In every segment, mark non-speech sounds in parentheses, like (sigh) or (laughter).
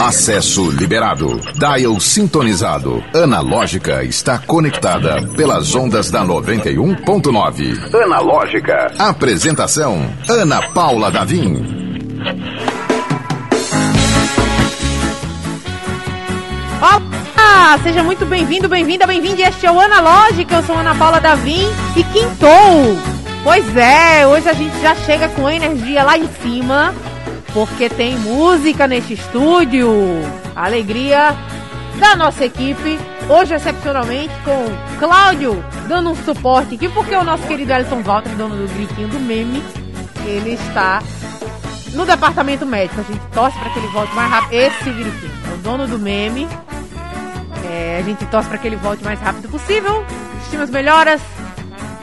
Acesso liberado. Dial sintonizado. Analógica está conectada pelas ondas da 91.9. Analógica. Apresentação: Ana Paula Davim. Olá, seja muito bem-vindo, bem-vinda, bem-vinde. Este é o Analógica. Eu sou Ana Paula Davim e quintou. Pois é, hoje a gente já chega com energia lá em cima porque tem música neste estúdio. Alegria da nossa equipe, hoje excepcionalmente com Cláudio dando um suporte aqui, porque o nosso querido Elton Walter, dono do gritinho do meme, ele está no departamento médico. A gente torce para que ele volte mais rápido. Esse gritinho, é o dono do meme. É, a gente torce para que ele volte mais rápido possível. Estimas melhoras.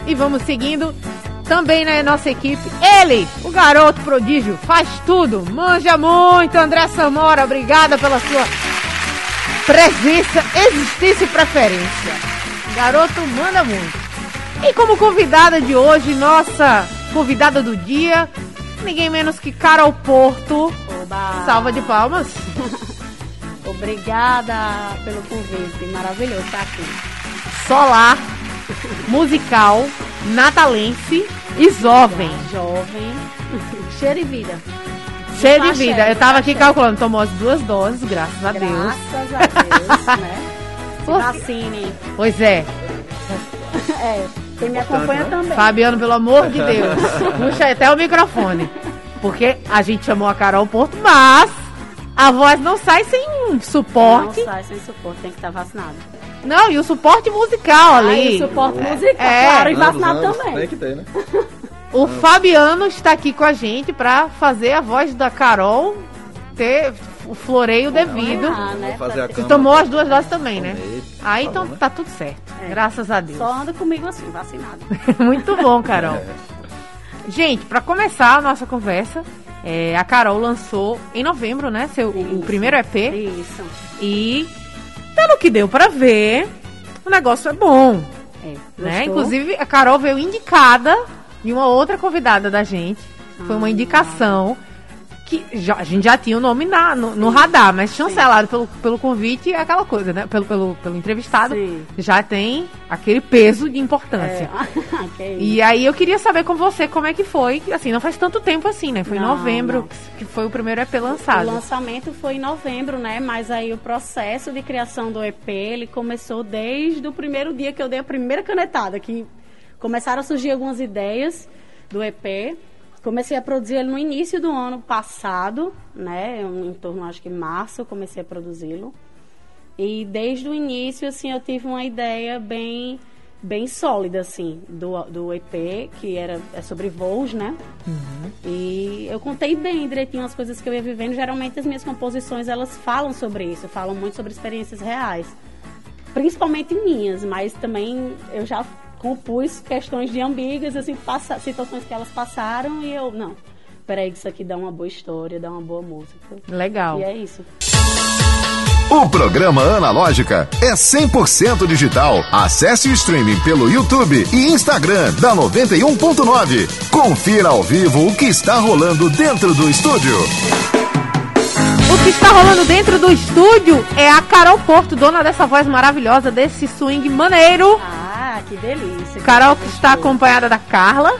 E vamos seguindo também na né, nossa equipe, ele, o garoto prodígio, faz tudo, manja muito, André Samora, obrigada pela sua presença, existência e preferência. Garoto manda muito. E como convidada de hoje, nossa convidada do dia, ninguém menos que Carol Porto. Oba. Salva de palmas. (laughs) Obrigada pelo convite, maravilhoso estar aqui. Solar, musical, natalense e jovem. Jovem. (laughs) Cheio de vida. Cheio de vida. Eu tava aqui calculando, tomou as duas doses, graças a Deus. Graças a Deus, né? (laughs) Se vacine. Pois é. (laughs) É, quem me acompanha né? também. Fabiano, pelo amor de Deus, puxa até o microfone. Porque a gente chamou a Carol Porto, mas a voz não sai sem suporte. Não sai sem suporte, tem que estar vacinado. Não, e o suporte musical ali. Ah, e o suporte é. musical, é. claro, e vacinado também. Tem que ter, né? O Fabiano está aqui com a gente para fazer a voz da Carol ter o floreio devido. Ah, né? Você tomou as duas doses também, né? Aí então tá tudo certo. É. Graças a Deus. Só anda comigo assim, vacinado. (laughs) Muito bom, Carol. É. Gente, para começar a nossa conversa, é, a Carol lançou em novembro, né? Seu, o primeiro EP. Isso. E pelo que deu para ver, o negócio é bom. É, né? Inclusive, a Carol veio indicada de uma outra convidada da gente. Foi uma ah. Que já, a gente já tinha o nome na, no, no radar, mas chancelado pelo, pelo convite é aquela coisa, né? Pelo, pelo, pelo entrevistado, Sim. já tem aquele peso de importância. É. (laughs) e aí eu queria saber com você como é que foi. Assim, não faz tanto tempo assim, né? Foi não, em novembro não. que foi o primeiro EP lançado. O lançamento foi em novembro, né? Mas aí o processo de criação do EP, ele começou desde o primeiro dia que eu dei a primeira canetada, que começaram a surgir algumas ideias do EP. Comecei a produzir ele no início do ano passado, né? Em torno, acho que março, eu comecei a produzi-lo. E desde o início, assim, eu tive uma ideia bem bem sólida, assim, do, do EP, que era é sobre voos, né? Uhum. E eu contei bem direitinho as coisas que eu ia vivendo. Geralmente as minhas composições, elas falam sobre isso, falam muito sobre experiências reais. Principalmente minhas, mas também eu já compus questões de ambíguas, assim, passa, situações que elas passaram e eu, não, peraí, isso aqui dá uma boa história, dá uma boa música. Legal. E é isso. O programa Analógica é 100% digital. Acesse o streaming pelo YouTube e Instagram da 91.9. Confira ao vivo o que está rolando dentro do estúdio. O que está rolando dentro do estúdio é a Carol Porto, dona dessa voz maravilhosa, desse swing maneiro. Ah que delícia. Carol que está acompanhada da Carla.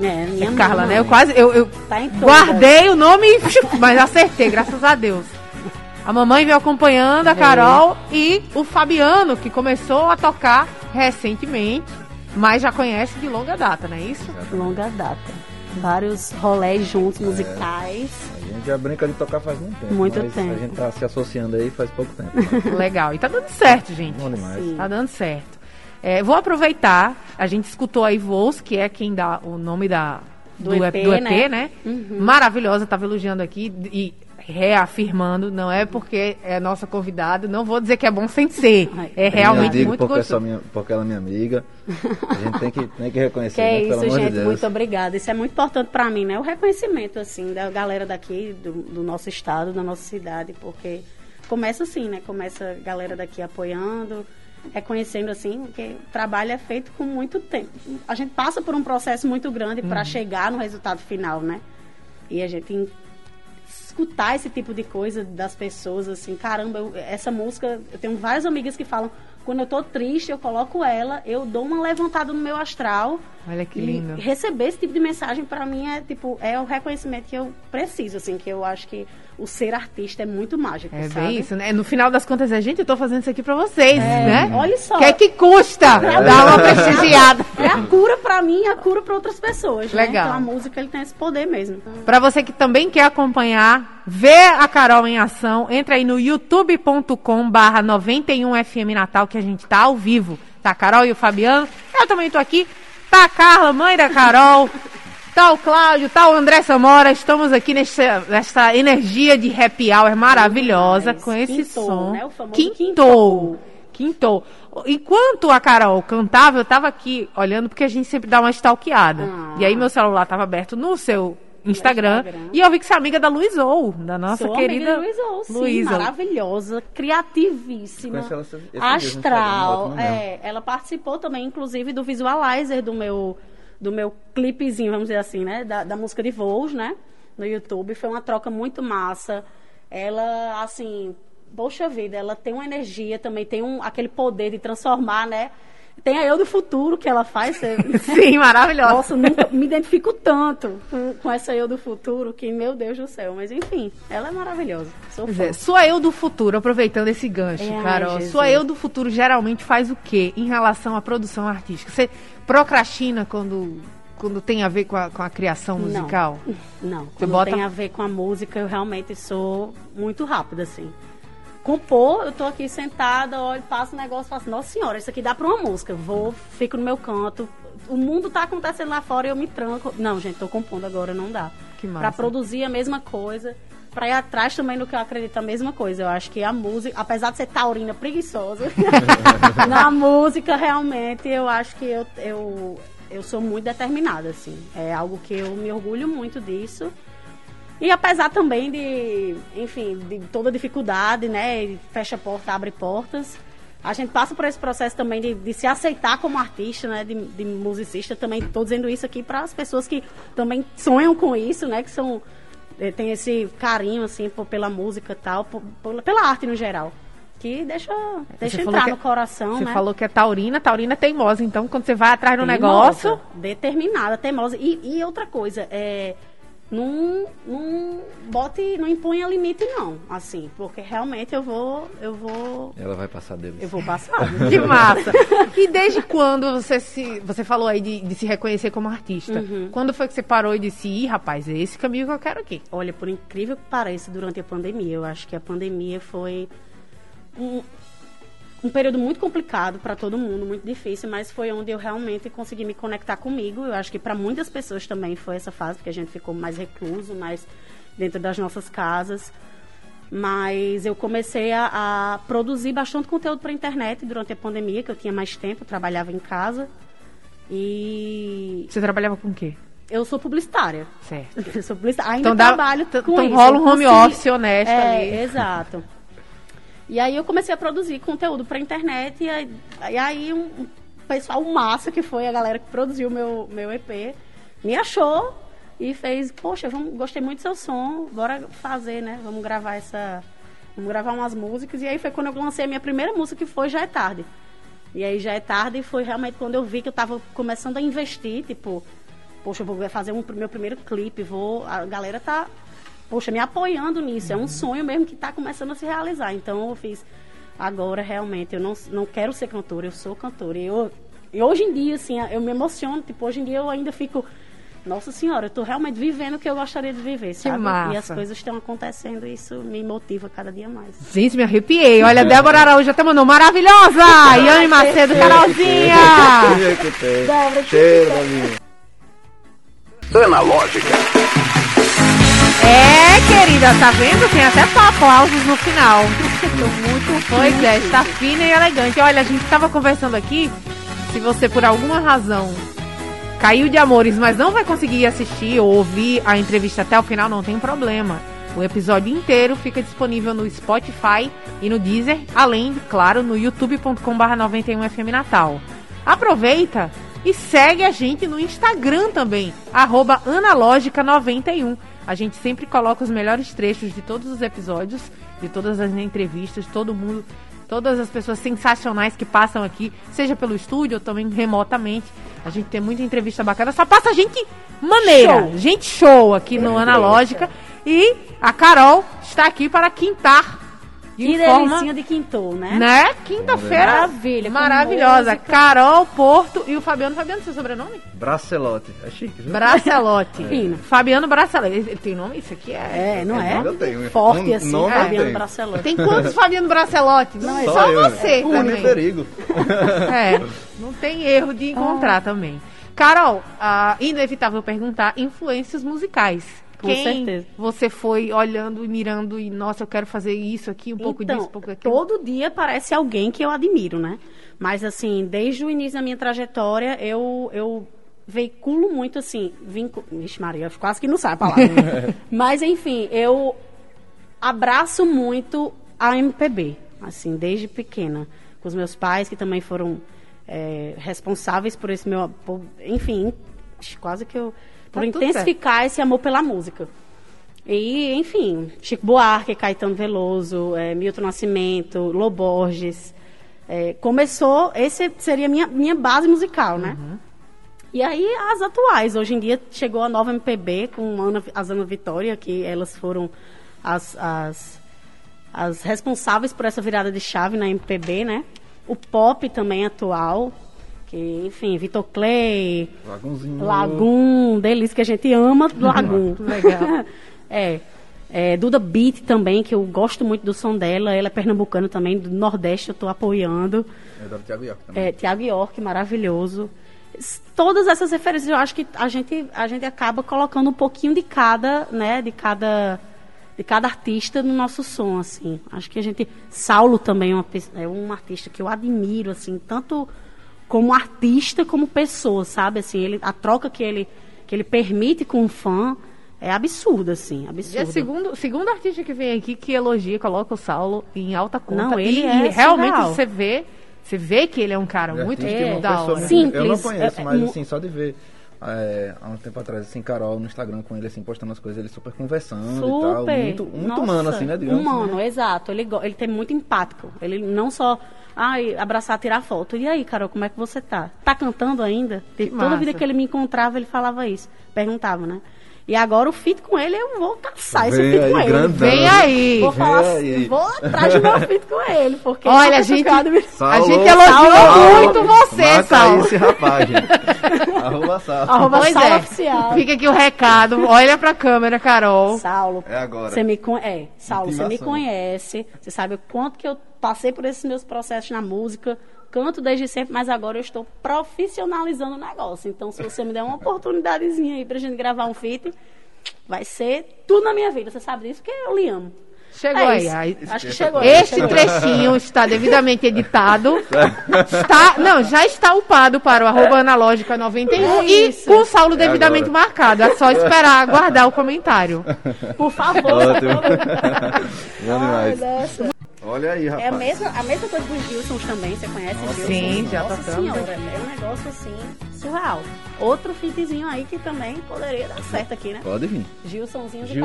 É, minha é Carla, né? Eu quase. Eu, eu tá guardei o nome, (laughs) mas acertei, graças a Deus. A mamãe veio acompanhando a Carol é. e o Fabiano, que começou a tocar recentemente, mas já conhece de longa data, não é isso? Longa data. Vários rolés juntos, é. musicais. A gente já brinca de tocar faz muito tempo. Muito tempo. A gente tá se associando aí faz pouco tempo. (laughs) Legal. E tá dando certo, gente. Bom demais. Sim. Tá dando certo. É, vou aproveitar, a gente escutou aí Vols, que é quem dá o nome da, do, do EP, do EP né? né? Uhum. Maravilhosa, estava elogiando aqui e reafirmando, não é porque é nossa convidada, não vou dizer que é bom sem ser. É realmente muito porque gostoso. É minha, porque ela é minha amiga. A gente tem que, tem que reconhecer. Que é né? isso, gente, de muito obrigada. Isso é muito importante para mim, né? O reconhecimento, assim, da galera daqui, do, do nosso estado, da nossa cidade, porque começa assim, né? Começa a galera daqui apoiando, reconhecendo assim que o trabalho é feito com muito tempo. A gente passa por um processo muito grande uhum. para chegar no resultado final, né? E a gente escutar esse tipo de coisa das pessoas, assim, caramba, eu- essa música, eu tenho várias amigas que falam, quando eu tô triste, eu coloco ela, eu dou uma levantada no meu astral. Olha que e lindo. receber esse tipo de mensagem pra mim é tipo, é o reconhecimento que eu preciso, assim, que eu acho que o ser artista é muito mágico, É sabe? bem isso, né? No final das contas, é, gente, eu tô fazendo isso aqui pra vocês, né? olha só. Que é que custa dar uma prestigiada? É a cura pra mim e a cura pra outras pessoas, né? Legal. Então a música ele tem esse poder mesmo. Pra você que também quer acompanhar, ver a Carol em ação, entra aí no youtube.com barra 91FM Natal, que a gente tá ao vivo. Tá a Carol e o Fabiano. Eu também tô aqui. Tá a Carla, mãe da Carol. Tá o Cláudio, o André Samora. Estamos aqui nessa, nessa energia de happy hour maravilhosa Demais. com esse Quintou, som. né? O famoso Quintou. Quintou. Enquanto a Carol cantava, eu tava aqui olhando, porque a gente sempre dá uma stalkeada. Ah. E aí meu celular tava aberto no seu Instagram. Instagram. E eu vi que você é amiga da Luiz Ou, da nossa Sou querida Luísa, sim, Luísa. maravilhosa, criativíssima, ela astral. momento. É, ela participou também, inclusive, do visualizer do meu do meu clipezinho, vamos dizer assim, né, da, da música de voos, né, no YouTube. Foi uma troca muito massa. Ela, assim, poxa vida, ela tem uma energia, também tem um, aquele poder de transformar, né. Tem a eu do futuro que ela faz. (laughs) Sim, maravilhosa. nossa, nunca me identifico tanto com, com essa eu do futuro que, meu Deus do céu. Mas enfim, ela é maravilhosa. Sou Pois fã. é, sua eu do futuro, aproveitando esse gancho, Ai, Carol. Jesus. Sua eu do futuro geralmente faz o quê em relação à produção artística? Você procrastina quando, quando tem a ver com a, com a criação Não. musical? (laughs) Não, Você quando bota- tem a ver com a música, eu realmente sou muito rápida, assim. Compor, eu tô aqui sentada, olho, passo o negócio, faço, nossa senhora, isso aqui dá pra uma música. Vou, fico no meu canto. O mundo tá acontecendo lá fora e eu me tranco. Não, gente, tô compondo agora, não dá. Que massa. Pra produzir a mesma coisa. Pra ir atrás também do que eu acredito a mesma coisa. Eu acho que a música, apesar de ser taurina preguiçosa, (laughs) na música realmente eu acho que eu, eu, eu sou muito determinada, assim. É algo que eu me orgulho muito disso. E apesar também de, enfim, de toda dificuldade, né? Fecha porta, abre portas. A gente passa por esse processo também de, de se aceitar como artista, né? De, de musicista. Também estou dizendo isso aqui para as pessoas que também sonham com isso, né? Que são tem esse carinho assim por- pela música e tal, por- por- pela arte no geral, que deixa deixa Você falou entrar no coração, Você né? falou que é taurina, taurina é teimosa. Então, quando você vai atrás do Teimosa, negócio, Determinada, teimosa. E, e outra coisa, é. Não, não bote, não imponha limite, não. Assim, porque realmente eu vou. Eu vou. Ela vai passar deles. Eu vou passar. (laughs) Que massa! E desde quando você se. Você falou aí de, de se reconhecer como artista? Uhum. Quando foi que você parou e disse, ih, rapaz, é esse caminho que eu quero aqui? Olha, por incrível que pareça, durante a pandemia, eu acho que a pandemia foi um, um período muito complicado para todo mundo, muito difícil, mas foi onde eu realmente consegui me conectar comigo. Eu acho que para muitas pessoas também foi essa fase, porque a gente ficou mais recluso, mais dentro das nossas casas. Mas eu comecei a, a produzir bastante conteúdo para internet durante a pandemia, que eu tinha mais tempo, trabalhava em casa. E Você trabalhava com o quê? eu sou publicitária. Certo. (laughs) Eu sou publicitária. Ainda Então dá- trabalho t- com então isso. rola um home office honesto é, ali. Exato. E aí eu comecei a produzir conteúdo pra internet e aí, e aí um pessoal massa que foi a galera que produziu meu, meu EP me achou e fez, poxa, vamos, gostei muito do seu som, bora fazer, né? Vamos gravar essa. Vamos gravar umas músicas. E aí foi quando eu lancei a minha primeira música, que foi Já é Tarde. E aí já é tarde e foi realmente quando eu vi que eu tava começando a investir, tipo, poxa, eu vou fazer um meu primeiro clipe, vou. A galera tá, poxa, me apoiando nisso. É um sonho mesmo que tá começando a se realizar. Então eu fiz. Agora realmente, eu não, não quero ser cantora, eu sou cantora. E, eu, e hoje em dia, assim, eu me emociono, tipo, hoje em dia eu ainda fico. Nossa senhora, eu tô realmente vivendo o que eu gostaria de viver, sabe? massa. E as coisas estão acontecendo, isso me motiva cada dia mais. Gente, me arrepiei. Olha, Débora Araújo até mandou maravilhosa! Yane Macedo, Carolzinha! Executei. Cheiro da minha. É, querida, tá vendo? Tem até aplausos no final. muito Pois é, está fina e elegante. Olha, a gente tava conversando aqui. Se você, por alguma razão, caiu de amores, mas não vai conseguir assistir ou ouvir a entrevista até o final, não tem problema. O episódio inteiro fica disponível no Spotify e no Deezer, além, claro, no youtube.com.br 91FM Natal. Aproveita e segue a gente no Instagram também, arroba analógica91. A gente sempre coloca os melhores trechos de todos os episódios, de todas as entrevistas, todo mundo, todas as pessoas sensacionais que passam aqui, seja pelo estúdio ou também remotamente. A gente tem muita entrevista bacana, só passa gente maneira, Show. gente show aqui no Analógica. E a Carol está aqui para quintar de Que forma delicinha de quintou, né? né? Quinta-feira. Maravilha, Maravilhosa. música. Carol Porto e o Fabiano. Fabiano, seu sobrenome? Bracelote. É chique, viu? Bracelote. Fino. Fabiano Bracelote. Ele tem nome? Isso aqui é. É, não é? Eu tenho. Forte Um assim, Fabiano. Bracelão. Tem quantos Fabiano Bracelote? Não, Não, só, Só eu, né? você Une também. perigo. (laughs) É, não tem erro de encontrar também. Carol, ah, inevitável perguntar influências musicais. Com Quem certeza. você foi olhando e mirando e, nossa, eu quero fazer isso aqui, um pouco então, disso, um pouco daquilo? todo dia aparece alguém que eu admiro, né? Mas, assim, desde o início da minha trajetória, eu, eu veiculo muito, assim... Vincu... Vixe, Maria, quase que não sai a palavra. né? (laughs) Mas, enfim, eu abraço muito a MPB, assim, desde pequena. Com os meus pais, que também foram é, responsáveis por esse meu... por- enfim, quase que eu... Por Tá tudo certo. intensificar esse amor pela música. E, enfim, Chico Buarque, Caetano Veloso, eh, Milton Nascimento, Loborges. Eh, começou, esse seria a minha, minha base musical, né? E aí as atuais. Hoje em dia chegou a nova MPB com Ana, as Ana Vitória, que elas foram as, as, as responsáveis por essa virada de chave na MPB, né? O pop também atual, que, enfim, Vitor Clay, Lagunzinho. Lagum, delícia que a gente ama Lagum. (laughs) Legal. (laughs) é. É, Duda Beat também, que eu gosto muito do som dela. Ela é pernambucana também, do Nordeste, eu estou apoiando. É do Thiago York também. É, Tiago York, maravilhoso. Todas essas referências, eu acho que a gente, a gente acaba colocando um pouquinho de cada, né, de cada, de cada artista no nosso som, assim. Acho que a gente, Saulo também é, uma, é um artista que eu admiro, assim, tanto como artista como pessoa, sabe? Assim, ele, a troca que ele, que ele permite com o fã é absurda, assim, E é absurda. segundo, segundo artista que vem aqui que elogia, coloca o Saulo em alta conta. Não, ele e, é e realmente surreal. você vê, você vê que ele é um cara Ele muito e uma da hora. Simples, Eu não conheço, é- mas é- assim, só de ver. É, há um tempo atrás, assim, Carol no Instagram com ele, assim, postando as coisas, ele super conversando e tal. Super. Muito, muito Nossa, humano, assim, né? Digamos, humano, né? exato. Ele, ele tem muito empático. Ele não só ai, abraçar, tirar foto. E aí, Carol, como é que você tá? Tá cantando ainda? Que Toda massa. vida que ele me encontrava, ele falava isso. Perguntava, né? E agora o fit com ele, eu vou caçar esse Vem fit aí, com ele. grandão. Vem aí! Vou falar, Vem aí. vou atrás do meu fit com ele, porque Olha, a gente- admiro. A Saulo, gente elogiou Saulo. muito você, Saulo. esse rapaz, gente. Arroba Saulo. Arroba Pois Saulo é. Oficial. Fica aqui o recado. Olha pra câmera, Carol. Saulo, É agora. Você me con... é, Saulo, você me conhece, você sabe o quanto que eu passei por esses meus processos na música, canto desde sempre, mas agora eu estou profissionalizando o negócio. Então, se você me der uma oportunidadezinha aí pra gente gravar um feat, vai ser tudo na minha vida. Você sabe disso, porque eu lhe amo. Chegou É aí. aí. Acho que chegou aí. Este chegou. trechinho está devidamente editado. Está, não, já está upado para o arroba analógica 91 É e com o Saulo devidamente agora. marcado. É só esperar aguardar o comentário. Por favor. Ótimo. (laughs) Bom demais. Olha aí, rapaz. É a mesma, a mesma coisa dos Gilsons também, você conhece Nossa, Gilson? sim, já Nossa tocamos senhora, é um negócio assim, surreal. Outro fitzinho aí que também poderia dar certo aqui, né? Pode vir. Gilsonzinho de é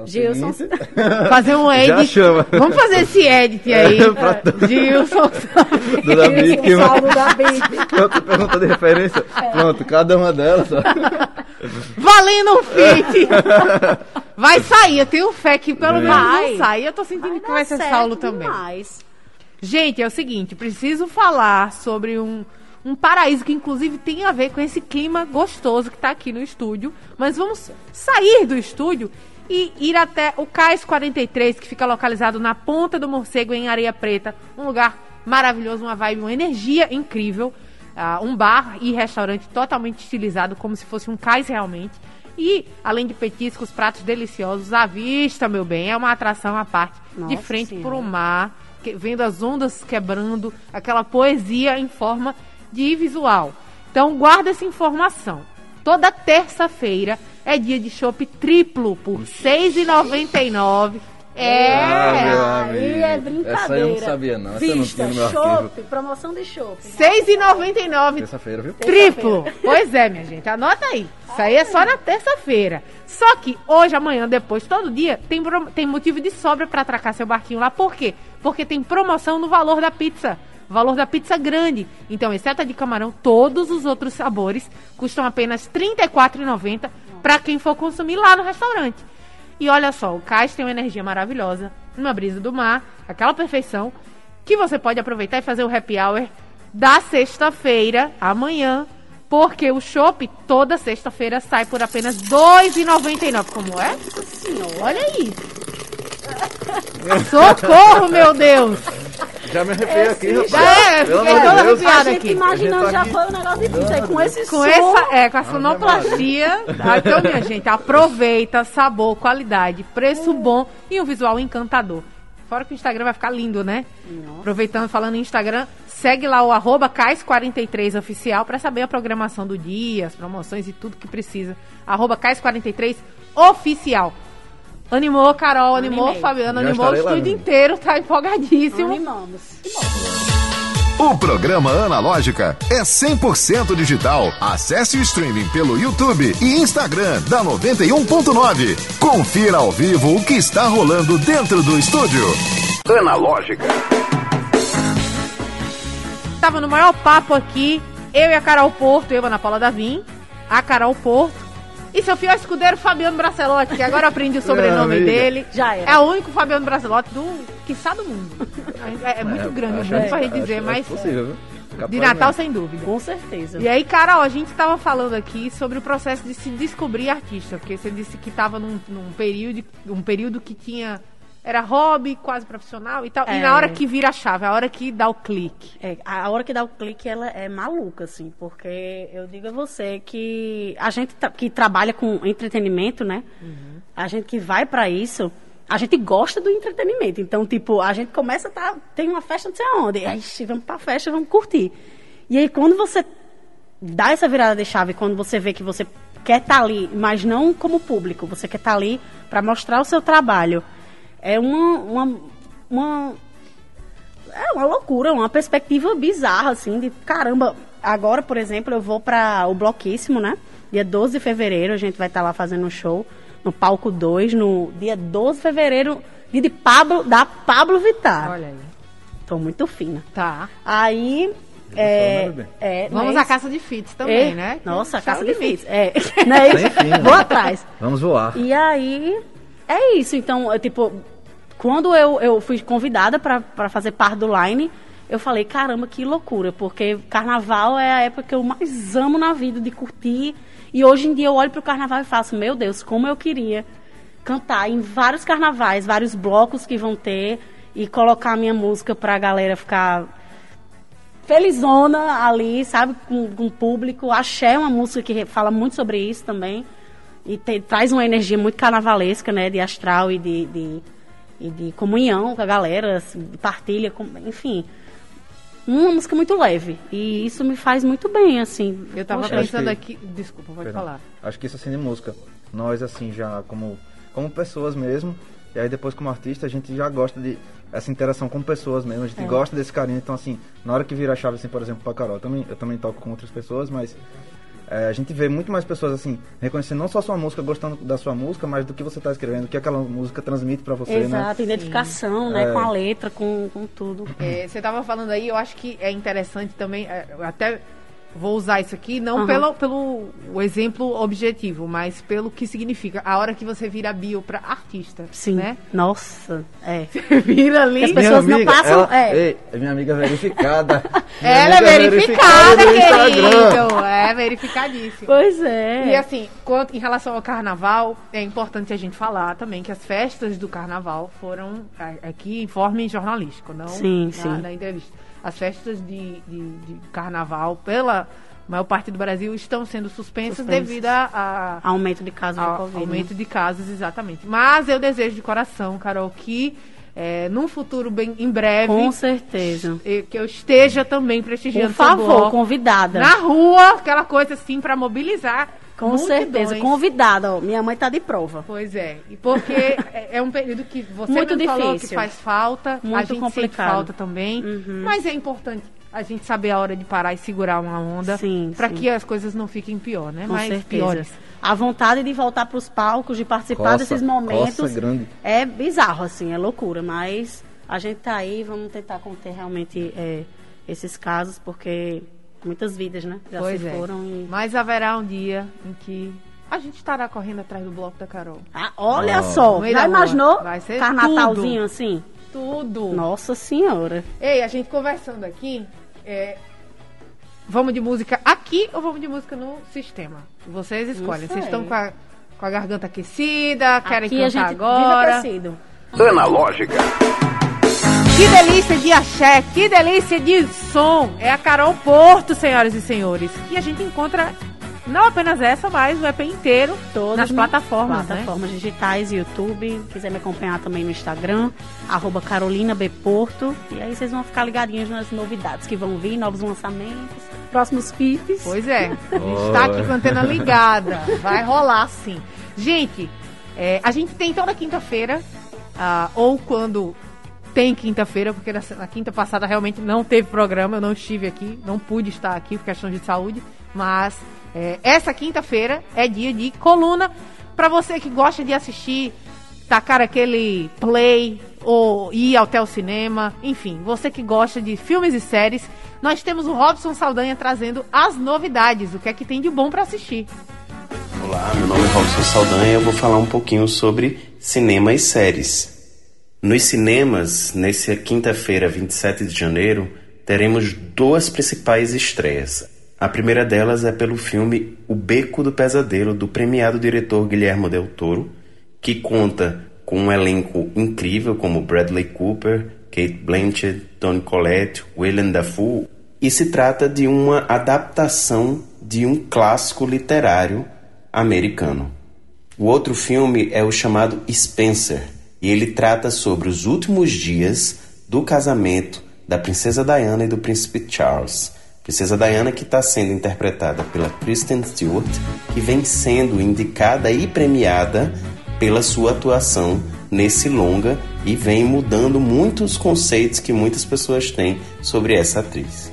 o Gilson. seguinte. (laughs) Fazer um Já edit. chama. Vamos fazer esse edit aí. (laughs) Gilson. (laughs) Do Davi, que Gilson, da Bic. Pronto, pergunta de referência. Pronto, cada uma delas. ó. Valendo um feat. Vai sair, eu tenho fé que pelo menos Vai. não sai. Eu tô sentindo que vai ser Saulo também. demais. Gente, é o seguinte, preciso falar sobre um, um paraíso que inclusive tem a ver com esse clima gostoso que tá aqui no estúdio. Mas vamos sair do estúdio e ir até o Cais 43, que fica localizado na ponta do Morcego, em Areia Preta. Um lugar maravilhoso, uma vibe, uma energia incrível. Ah, um bar e restaurante totalmente estilizado, como se fosse um cais realmente. E, além de petiscos, pratos deliciosos, à vista, meu bem, é uma atração à parte. de Nossa frente Senhora. pro mar, que- vendo as ondas quebrando, aquela poesia em forma de visual. Então, guarda essa informação. Toda terça-feira é dia de chopp triplo por R$ 6,99. É, Ah, Aí é brincadeira. Essa eu não sabia, não. Essa eu não Vista, tinha no meu arquivo. promoção de chopp. R$6,99 Terça-feira, viu? Triplo. Pois é, minha gente. Anota aí. Isso aí é só na terça-feira. Só que hoje, amanhã, depois, todo dia, tem, tem motivo de sobra pra atracar seu barquinho lá. Por quê? Porque tem promoção no valor da pizza. Valor da pizza grande. Então, exceto a de camarão, todos os outros sabores custam apenas R$ 34,90 pra quem for consumir lá no restaurante. E olha só, o cais tem uma energia maravilhosa, uma brisa do mar, aquela perfeição, que você pode aproveitar e fazer o happy hour da sexta-feira, amanhã, porque o chopp toda sexta-feira sai por apenas R$ 2,99. Como é? Senhor, olha aí. (laughs) Socorro, meu Deus! Já me arrepiei aqui, rapaz. É, Pelo fiquei toda Deus. arrepiada A gente aqui. imaginando A gente tá já aqui. foi um negócio difícil. Aí com esse Com som, essa, é, com a sonoplastia. Ah, Então, minha gente, aproveita, sabor, qualidade, preço bom e um visual encantador. Fora que o Instagram vai ficar lindo, né? Aproveitando, falando em Instagram, segue lá o arroba CAIS43oficial para saber a programação do dia, as promoções e tudo que precisa. Arroba CAIS43oficial. Animou, Carol, animou, Animei. Fabiano, Já animou o lá, estúdio inteiro, tá empolgadíssimo. animamos. O programa Analógica é 100% digital. Acesse o streaming pelo YouTube e Instagram da 91.9. Confira ao vivo o que está rolando dentro do estúdio. Analógica. Tava no maior papo aqui, eu e a Carol Porto, eu, Ana Paula Davim, a Carol Porto e seu fiel escudeiro Fabiano Bracelotti, que agora aprendi o (laughs) sobrenome dele. Já era. É o único Fabiano Bracelotti do, quiçá do mundo. É, é muito grande o acho- mundo pra dizer, acho mas possível, viu? Capaz de Natal mesmo. sem dúvida. Com certeza. E aí, Carol, a gente tava falando aqui sobre o processo de se descobrir artista, porque você disse que tava num, num período, um período que tinha era hobby, quase profissional e tal. E É. na hora que vira a chave, a hora que dá o clique. É, a hora que dá o clique, ela é maluca, assim, porque eu digo a você que a gente tra- que trabalha com entretenimento, né? A gente que vai pra isso, a gente gosta do entretenimento. Então, tipo, a gente começa a tá, tem uma festa não sei aonde, aí "Ixi, vamos pra festa, vamos curtir. E aí, quando você dá essa virada de chave, quando você vê que você quer estar ali, mas não como público, você quer estar ali pra mostrar o seu trabalho, é uma, uma, uma é uma loucura, uma perspectiva bizarra, assim, de caramba. Agora, por exemplo, eu vou para o Bloquíssimo, né? Dia 12 de fevereiro, a gente vai estar lá fazendo um show no Palco 2, no dia 12 de fevereiro, dia de Pablo, da Pablo Vittar. Olha aí. Tô muito fina. Tá. Aí. É, é, Vamos né, à caça de fits também, é, né? Nossa, a caça de fits. É, não é isso? Fim, (laughs) né? Vou atrás. Vamos voar. E aí, é isso. Então, eu, tipo, quando eu, eu fui convidada pra fazer parte do Line, eu falei, caramba, que loucura, porque carnaval é a época que eu mais amo na vida, de curtir. E hoje em dia eu olho pro carnaval e faço, meu Deus, como eu queria cantar em vários carnavais, vários blocos que vão ter, e colocar a minha música pra galera ficar felizona ali, sabe, com, com o público. Axé é uma música que fala muito sobre isso também. E te- traz uma energia muito carnavalesca, né, de astral e de, de, e de comunhão com a galera, assim, de partilha, com- enfim. Uma música muito leve. E isso me faz muito bem, assim. Eu tava Poxa, pensando que- aqui. Desculpa, pode Perdão. falar. Acho que isso assim de música. Nós, assim, já como, como pessoas mesmo, e aí depois como artista, a gente já gosta de essa interação com pessoas mesmo, a gente É. gosta desse carinho. Então, assim, na hora que vira a chave, assim, por exemplo, pra Carol, eu também, eu também toco com outras pessoas, mas é, a gente vê muito mais pessoas, assim, reconhecendo não só a sua música, gostando da sua música, mas do que você tá escrevendo, o que aquela música transmite pra você, né? Exato, identificação, né, É. com a letra, com, com tudo. É, você tava falando aí, eu acho que é interessante também, é, até vou usar isso aqui, não Aham. pelo, pelo o exemplo objetivo, mas pelo que significa. A hora que você vira bio pra artista, Sim. né? Nossa, é. (laughs) Vira ali. As pessoas não passam- Ela, é. Ei, é minha amiga verificada. (laughs) Minha Ela é amiga verificada, no Instagram. querido. É verificadíssimo. Pois é. E assim, quanto, em relação ao carnaval, é importante a gente falar também que as festas do carnaval foram aqui em forma jornalístico, não Sim, na, sim. na entrevista. As festas de, de, de carnaval, pela maior parte do Brasil, estão sendo suspensas, Suspensas. devido a, a- Aumento de casos de ao Covid. aumento né? de casos, exatamente. Mas eu desejo de coração, Carol, que é, num futuro bem em breve, Com certeza. que eu esteja também prestigiando Por favor, convidada. na rua, aquela coisa assim pra mobilizar Com multidões. certeza, convidada, ó. Minha mãe tá de prova. Pois é, e porque (laughs) é é um período que você Muito mesmo falou que difícil. faz falta, a Muito gente sente complicado. falta também, Uhum. mas é importante a gente saber a hora de parar e segurar uma onda Sim, para que as coisas não fiquem pior, né? Com mas certeza. piores. A vontade de voltar para os palcos, de participar Coça, desses momentos grande. é bizarro, assim, é loucura. Mas a gente tá aí, vamos tentar conter realmente é, esses casos, porque muitas vidas, né? Já pois se é. foram e. Mas haverá um dia em que a gente estará correndo atrás do bloco da Carol. Ah, olha Oh. só, já imaginou? Vai ser Carnatalzinho assim? Tudo. Nossa senhora. Ei, a gente conversando aqui, é, vamos de música aqui ou vamos de música no sistema? Vocês escolhem. Vocês estão com a, com a garganta aquecida, querem Aqui a cantar gente agora? vive aquecido. Analógica. Que delícia de axé, que delícia de som. É a Carol Porto, senhoras e senhores. E a gente encontra não apenas essa, mas o EP inteiro Todas nas no- plataformas, né? plataformas digitais, YouTube. Quiser me acompanhar também no Instagram, arroba Carolina B. Porto. E aí vocês vão ficar ligadinhos nas novidades que vão vir, novos lançamentos, próximos feats. Pois é, (laughs) a gente tá aqui com a antena ligada. (laughs) Vai rolar sim. Gente, é, a gente tem toda quinta-feira, ah, ou quando tem quinta-feira, porque na, na quinta passada realmente não teve programa, eu não estive aqui, não pude estar aqui por questão de saúde, mas é, essa quinta-feira é dia de coluna para você que gosta de assistir, tacar aquele play ou ir até o cinema, enfim, você que gosta de filmes e séries, nós temos o Robson Saldanha trazendo as novidades, o que é que tem de bom para assistir. Olá, meu nome é Robson Saldanha e eu vou falar um pouquinho sobre cinema e séries. Nos cinemas, nessa quinta-feira, 27 de janeiro, teremos duas principais estreias. A primeira delas é pelo filme O Beco do Pesadelo, do premiado diretor Guilherme Del Toro, que conta com um elenco incrível como Bradley Cooper, Kate Blanchett, Toni Collette, Willem Dafoe, e se trata de uma adaptação de um clássico literário americano. O outro filme é o chamado Spencer, e ele trata sobre os últimos dias do casamento da princesa Diana e do príncipe Charles. Princesa Diana que está sendo interpretada pela Kristen Stewart, que vem sendo indicada e premiada pela sua atuação nesse longa e vem mudando muitos conceitos que muitas pessoas têm sobre essa atriz.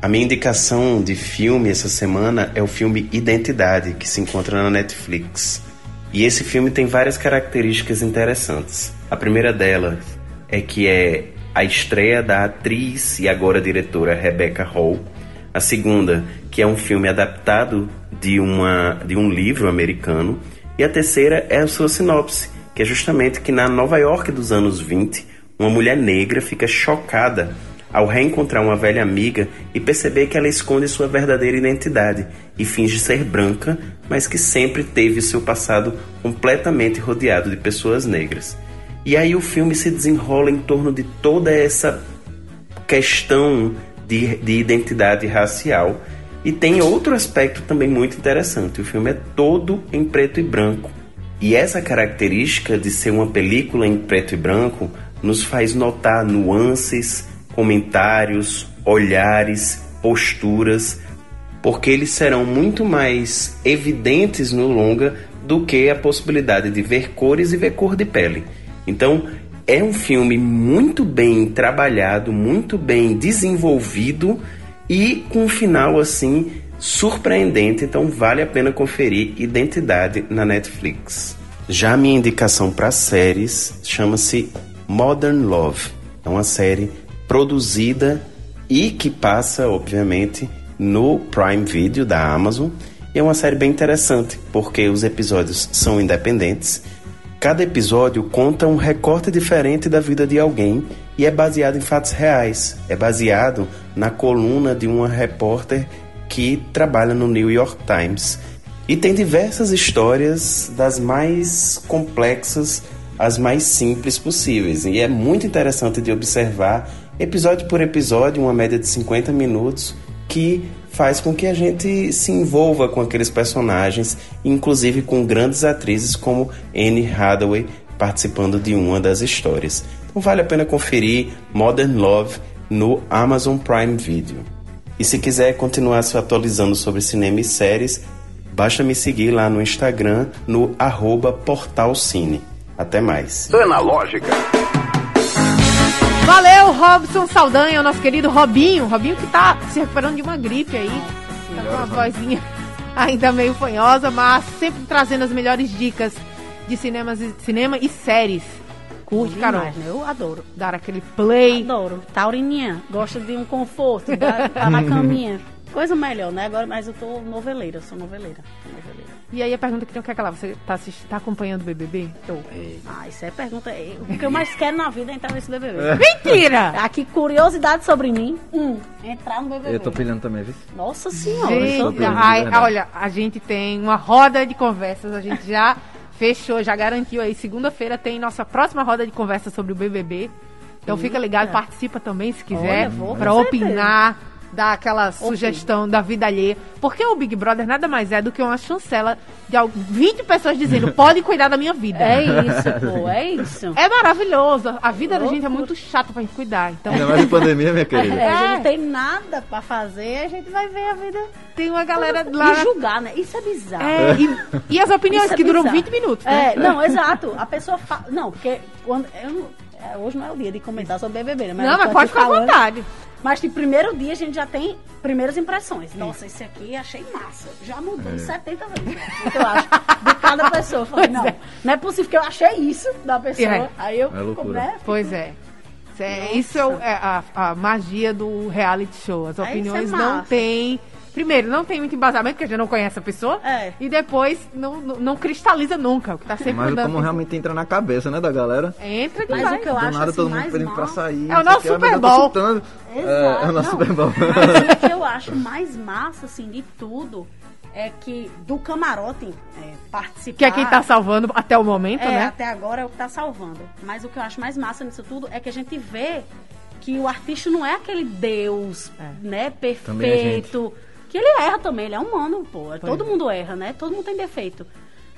A minha indicação de filme essa semana é o filme Identidade, que se encontra na Netflix. E esse filme tem várias características interessantes. A primeira delas é que é a estreia da atriz e agora diretora Rebecca Hall. A segunda, que é um filme adaptado de, uma, de um livro americano. E a terceira é a sua sinopse, que é justamente que na Nova York dos anos 20, uma mulher negra fica chocada ao reencontrar uma velha amiga e perceber que ela esconde sua verdadeira identidade e finge ser branca, mas que sempre teve seu passado completamente rodeado de pessoas negras. E aí o filme se desenrola em torno de toda essa questão de, de identidade racial. E tem outro aspecto também muito interessante: o filme é todo em preto e branco. E essa característica de ser uma película em preto e branco nos faz notar nuances, comentários, olhares, posturas, porque eles serão muito mais evidentes no longa do que a possibilidade de ver cores e ver cor de pele. Então, é um filme muito bem trabalhado, muito bem desenvolvido e com um final assim surpreendente, então vale a pena conferir Identidade na Netflix. Já a minha indicação para séries chama-se Modern Love. É uma série produzida e que passa, obviamente, no Prime Video da Amazon. E é uma série bem interessante, porque os episódios são independentes. Cada episódio conta um recorte diferente da vida de alguém e é baseado em fatos reais. É baseado na coluna de uma repórter que trabalha no New York Times. E tem diversas histórias, das mais complexas às mais simples possíveis. E é muito interessante de observar, episódio por episódio, uma média de 50 minutos, que faz com que a gente se envolva com aqueles personagens, inclusive com grandes atrizes como Anne Hathaway participando de uma das histórias. Então vale a pena conferir Modern Love no Amazon Prime Video. E se quiser continuar se atualizando sobre cinema e séries, basta me seguir lá no Instagram, no portalcine. Até mais. Analógica. Valeu, Robson Saldanha, o nosso querido Robinho. Robinho que tá se recuperando de uma gripe aí. Tá com uma vozinha (laughs) ainda meio fanhosa, mas sempre trazendo as melhores dicas de cinemas, e- cinema e séries. Curte, Carol. Demais, né? Eu adoro. Dar aquele play. Adoro. Taurininha. Gosta de um conforto. Tá na (laughs) caminha. Coisa melhor, né? Agora, mas eu tô noveleira, eu sou noveleira. Sou noveleira. E aí a pergunta que não quer calar, você tá, tá acompanhando o BBB? Tô. Ah, isso é pergunta. é- O que eu mais quero na vida é entrar nesse BBB. Mentira! (laughs) Aqui, curiosidade sobre mim. Um, entrar no BBB. Eu tô pilhando também, viu? Nossa senhora. Gente, ai, olha, a gente tem uma roda de conversas, a gente já (laughs) fechou, já garantiu aí. Segunda-feira tem nossa próxima roda de conversa sobre o BBB. Então fica ligado, participa também se quiser, Olha, vou, pra com opinar, dar aquela sugestão da vida alheia. Porque o Big Brother nada mais é do que uma chancela de al- 20 pessoas dizendo, (laughs) pode cuidar da minha vida. É isso, pô, é isso. É maravilhoso. A vida da gente é muito chata pra gente cuidar. Então Ainda mais em pandemia, minha (laughs) querida. É, a gente É. não tem nada pra fazer, a gente vai ver a vida. tem uma galera lá. E julgar, né? Isso é bizarro. É, e, e as opiniões Isso é que duram bizarro. 20 minutos, né? É, não, exato. A pessoa fala. Não, porque quando. eu não- é, hoje não é o dia de comentar sobre BBB, né? Não, eu mas pode ficar à falando. vontade. Mas de primeiro dia a gente já tem primeiras impressões. Nossa, esse aqui achei massa. Já mudou 70 vezes. né? O que eu acho de cada pessoa. Eu Falei, não, é. não é possível que eu achei isso da pessoa. É. Aí eu, É loucura. né? Pois é. Isso é- Isso é, é a, a magia do reality show. As É, é opiniões não têm. Primeiro, não tem muito embasamento, porque a gente não conhece a pessoa. É. E depois, não, não, não cristaliza nunca. O que tá sempre Mas como realmente entra na cabeça, né, da galera. Entra que Mas o que eu Do acho nada assim, todo mundo mais pedindo mal... pra sair. É o nosso Super tô Bowl. É, é o nosso Não, Super Bowl. Mas o que eu (laughs) acho mais massa, assim, de tudo, é que do camarote é, participar... Que é quem tá salvando até o momento, É, né? até agora é o que tá salvando. Mas o que eu acho mais massa nisso tudo é que a gente vê que o artista não é aquele deus, né, Também é perfeito. Que ele erra também, ele é humano, pô. Todo é. mundo erra, né? Todo mundo tem defeito.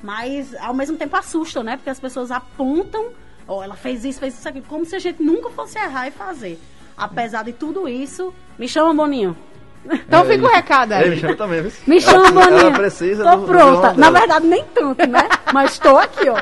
Mas ao mesmo tempo assusta, né? Porque as pessoas apontam, ó, ela fez isso, fez isso aqui, como se a gente nunca fosse errar e fazer. Apesar de tudo isso, me chama Boninho. (laughs) Então fica o recado aí. me chama também, viu? Me chama, Ela Boninho. precisa Tô do- do pronta. violão Na verdade, nem tanto, né? Mas estou aqui, ó.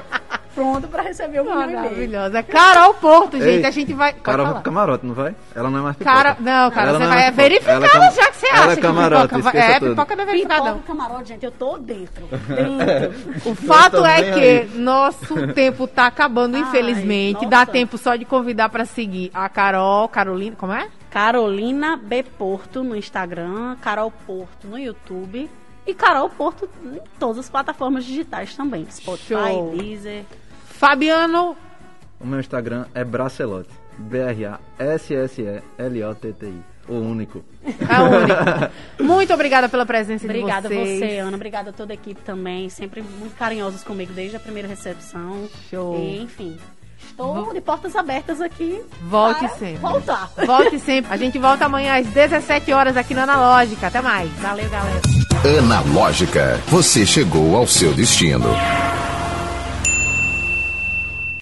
Pronto pra receber o meu e-mail. Maravilhosa. Carol Porto, gente. Ei, a gente vai. pode Cara, vai falar. pro camarote, não vai? Ela não é mais pipoca. Cara, não, cara, Ela você não é vai pipoca. verificar Ela é já que você ela acha é que camarote, pipoca vai- É, tudo. pipoca não é verificada. Pipoca camarote, gente, eu tô dentro. Dentro. (laughs) O fato é que aí. nosso (laughs) tempo tá acabando, Ai, infelizmente. nossa. Dá tempo só de convidar pra seguir a Carol, Carolina, como é? Carolina B. Porto no Instagram, Carol Porto no YouTube e Carol Porto em todas as plataformas digitais também. Spotify, Show. Deezer. Fabiano, O meu Instagram é Bracelote. B-R-A-S-S-E-L-O-T-T-I. O único. é o único. (laughs) Muito obrigada pela presença Obrigada a de vocês. você, Ana. Obrigada a toda a equipe também. Sempre muito carinhosos comigo desde a primeira recepção. Show. E, enfim, estou de portas abertas aqui. Volte para sempre. Voltar. Volte sempre. A gente volta amanhã às 17 horas aqui na Analógica. Até mais. Valeu, galera. Analógica, você chegou ao seu destino.